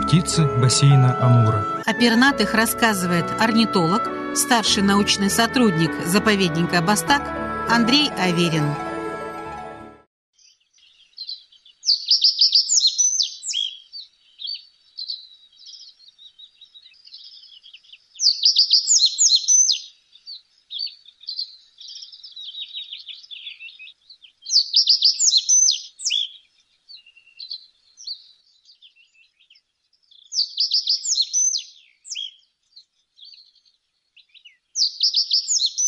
Птицы бассейна Амура. О пернатых рассказывает орнитолог, старший научный сотрудник заповедника Бастак Андрей Аверин.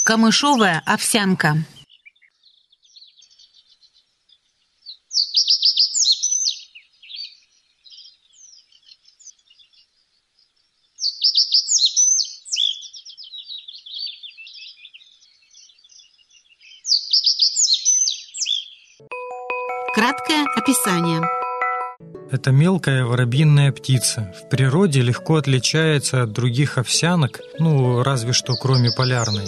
Камышовая овсянка. Краткое описание. Это мелкая воробьиная птица. В природе легко отличается от других овсянок, ну, разве что кроме полярной,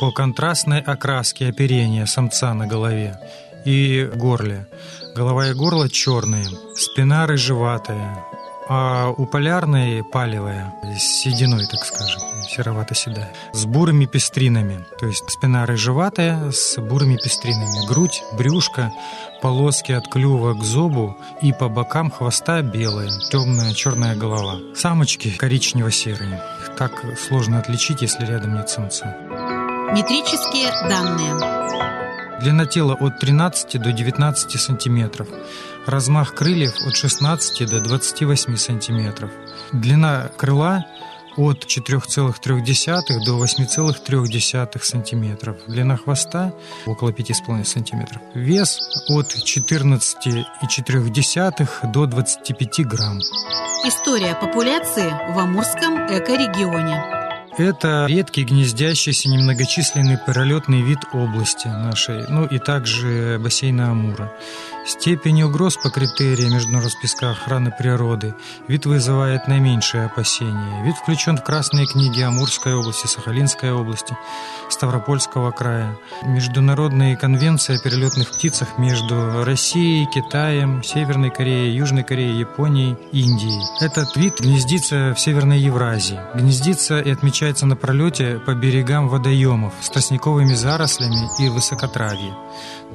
по контрастной окраске оперения самца на голове и горле. Голова и горло черные, спина рыжеватая, а у полярной палевая, с сединой, так скажем, серовато-седая, с бурыми пестринами. То есть спина рыжеватая с бурыми пестринами. Грудь, брюшко, полоски от клюва к зобу и по бокам хвоста белая, темная черная голова. Самочки коричнево-серые. Их так сложно отличить, если рядом нет самца. Метрические данные. Длина тела от 13 до 19 сантиметров. Размах крыльев от 16 до 28 сантиметров. Длина крыла от 4,3 до 8,3 сантиметров. Длина хвоста около 5,5 сантиметров. Вес от 14,4 до 25 грамм. История популяции в Амурском экорегионе. Это редкий гнездящийся немногочисленный паралетный вид области нашей, ну и также бассейна Амура. Степень угроз по критериям международного списка охраны природы вид вызывает наименьшее опасение. Вид включен в красные книги Амурской области, Сахалинской области, Ставропольского края. Международные конвенции о перелетных птицах между Россией, Китаем, Северной Кореей, Южной Кореей, Японией, Индией. Этот вид гнездится в Северной Евразии. Гнездится и отмечается на пролете по берегам водоемов с тростниковыми зарослями и высокотравье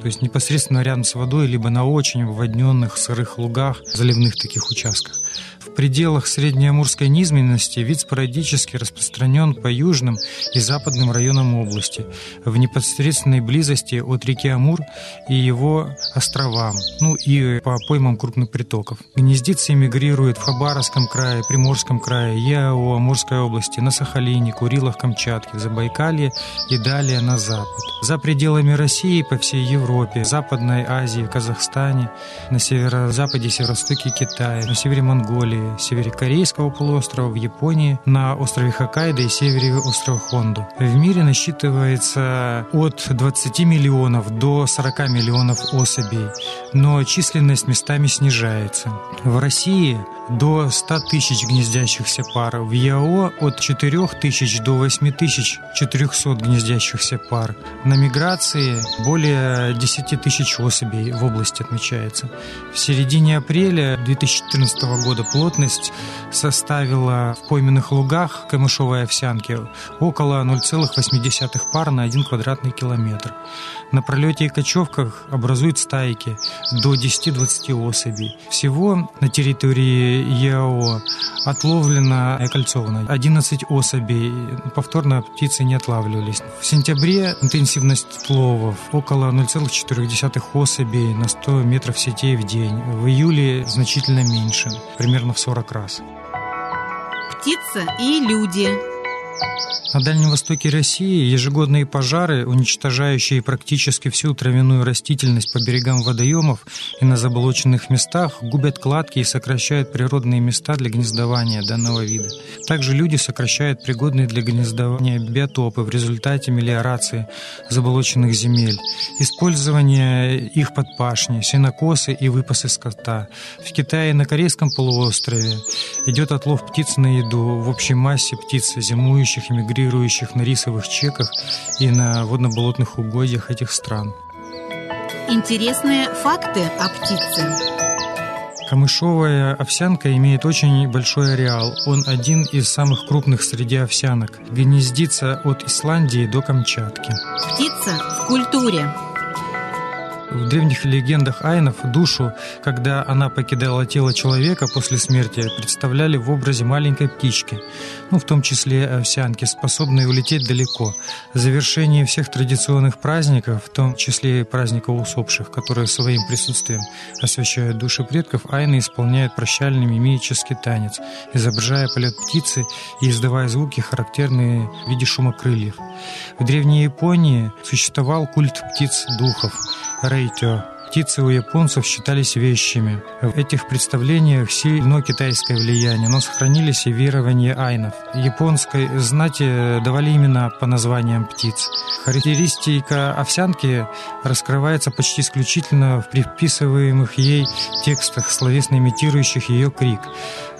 то есть непосредственно рядом с водой, либо на очень вводненных сырых лугах, заливных таких участках. В пределах среднеамурской низменности вид спорадически распространен по южным и западным районам области, в непосредственной близости от реки Амур и его островам, ну и по поймам крупных притоков. Гнездится и мигрирует в Хабаровском крае, Приморском крае, Яо, Амурской области, на Сахалине, Курилах, Камчатке, Забайкалье и далее на запад. За пределами России по всей Европе, Западной Азии, Казахстане, на северо-западе северо-востоке Китая, на севере Монголии, Монголии, севере Корейского полуострова, в Японии, на острове Хоккайдо и севере острова Хонду. В мире насчитывается от 20 миллионов до 40 миллионов особей, но численность местами снижается. В России до 100 тысяч гнездящихся пар, в ЯО от 4 тысяч до 8 тысяч 400 гнездящихся пар. На миграции более 10 тысяч особей в области отмечается. В середине апреля 2014 года плотность составила в пойменных лугах камышовой овсянки около 0,8 пар на 1 квадратный километр. На пролете и кочевках образуют стайки до 10-20 особей. Всего на территории ЯО отловлено и окольцовано 11 особей. Повторно птицы не отлавливались. В сентябре интенсивность ловов около 0,4 особей на 100 метров сетей в день. В июле значительно меньше, примерно в 40 раз. Птица и люди на Дальнем Востоке России ежегодные пожары, уничтожающие практически всю травяную растительность по берегам водоемов и на заболоченных местах, губят кладки и сокращают природные места для гнездования данного вида. Также люди сокращают пригодные для гнездования биотопы в результате мелиорации заболоченных земель, использование их под пашни, сенокосы и выпасы скота. В Китае на Корейском полуострове идет отлов птиц на еду в общей массе птиц, зимующих и мигрирующих на рисовых чеках и на водно-болотных угодьях этих стран. Интересные факты о птице. Камышовая овсянка имеет очень большой ареал. Он один из самых крупных среди овсянок. Гнездится от Исландии до Камчатки. Птица в культуре. В древних легендах айнов душу, когда она покидала тело человека после смерти, представляли в образе маленькой птички, ну, в том числе овсянки, способной улететь далеко. В завершении всех традиционных праздников, в том числе и праздника усопших, которые своим присутствием освящают души предков, айны исполняют прощальный мимический танец, изображая полет птицы и издавая звуки, характерные в виде шума крыльев. В Древней Японии существовал культ птиц-духов – later. Птицы у японцев считались вещами. В этих представлениях сильно китайское влияние, но сохранились и верования айнов. Японской знати давали имена по названиям птиц. Характеристика овсянки раскрывается почти исключительно в приписываемых ей текстах, словесно имитирующих ее крик.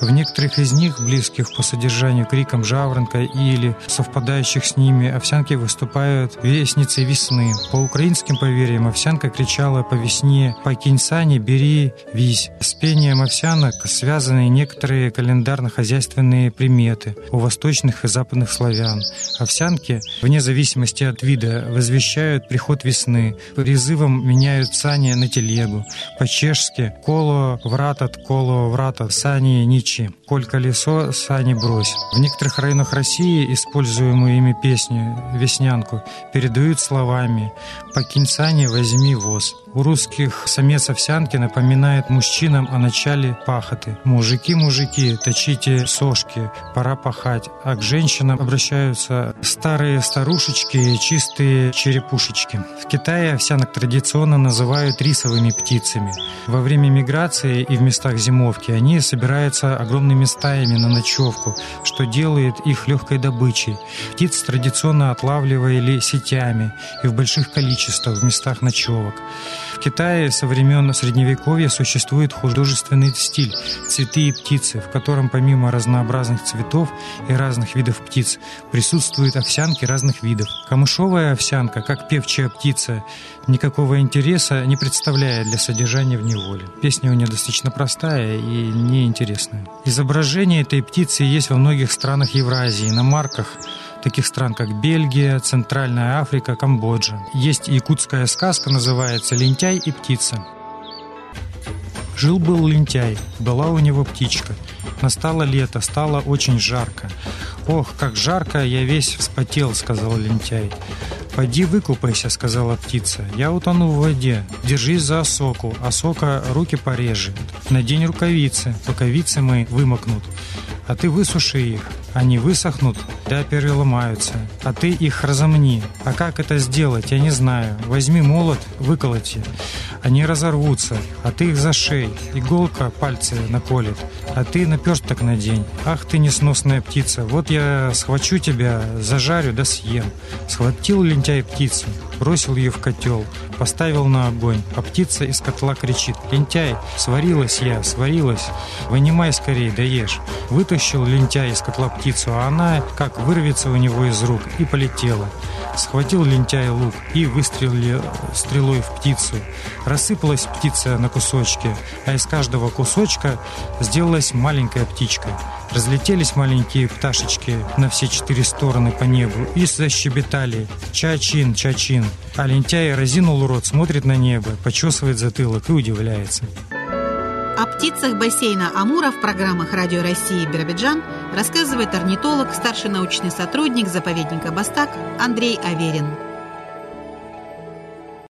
В некоторых из них, близких по содержанию крикам жаворонка или совпадающих с ними, овсянки выступают вестницей весны. По украинским поверьям, овсянка кричала по весне «Покинь сани, бери вись». С пением овсянок связаны некоторые календарно-хозяйственные приметы у восточных и западных славян. Овсянки, вне зависимости от вида, возвещают приход весны. Призывом меняют сани на телегу. По-чешски «коло вратат, коло вратат, сани речи «Коль колесо, сани брось». В некоторых районах России используемую ими песню «Веснянку» передают словами «Покинь сани, возьми воз». У русских самец овсянки напоминает мужчинам о начале пахоты. «Мужики, мужики, точите сошки, пора пахать». А к женщинам обращаются старые старушечки, чистые черепушечки. В Китае овсянок традиционно называют рисовыми птицами. Во время миграции и в местах зимовки они собираются огромными стаями на ночевку, что делает их легкой добычей. Птиц традиционно отлавливали сетями и в больших количествах в местах ночевок. В Китае со времен Средневековья существует художественный стиль «Цветы и птицы», в котором помимо разнообразных цветов и разных видов птиц присутствуют овсянки разных видов. Камышовая овсянка, как певчая птица, никакого интереса не представляет для содержания в неволе. Песня у нее достаточно простая и неинтересная. Изображение этой птицы есть во многих странах Евразии, на марках таких стран, как Бельгия, Центральная Африка, Камбоджа. Есть якутская сказка, называется «Лентяй и птица». Жил-был лентяй, была у него птичка. Настало лето, стало очень жарко. «Ох, как жарко, я весь вспотел», — сказал лентяй. «Пойди выкупайся», — сказала птица. «Я утону в воде. Держись за осоку. Осока руки порежет. Надень рукавицы. Рукавицы мои вымокнут. А ты высуши их. Они высохнут, да переломаются. А ты их разомни. А как это сделать, я не знаю. Возьми молот, выколоти. Они разорвутся, а ты их зашей. Иголка пальцы наколет, а ты наперсток надень. Ах ты несносная птица, вот я схвачу тебя, зажарю да съем. Схватил лентяй птицу, бросил ее в котел, поставил на огонь, а птица из котла кричит «Лентяй, сварилась я, сварилась, вынимай скорее, да ешь». Вытащил лентяй из котла птицу, а она как вырвется у него из рук и полетела. Схватил лентяй лук и выстрелил стрелой в птицу. Рассыпалась птица на кусочки, а из каждого кусочка сделалась маленькая птичка. Разлетелись маленькие пташечки на все четыре стороны по небу и защебетали «Чачин, чачин». А лентяй разинул рот, смотрит на небо, почесывает затылок и удивляется. О птицах бассейна Амура в программах Радио России Биробиджан рассказывает орнитолог, старший научный сотрудник заповедника Бастак Андрей Аверин.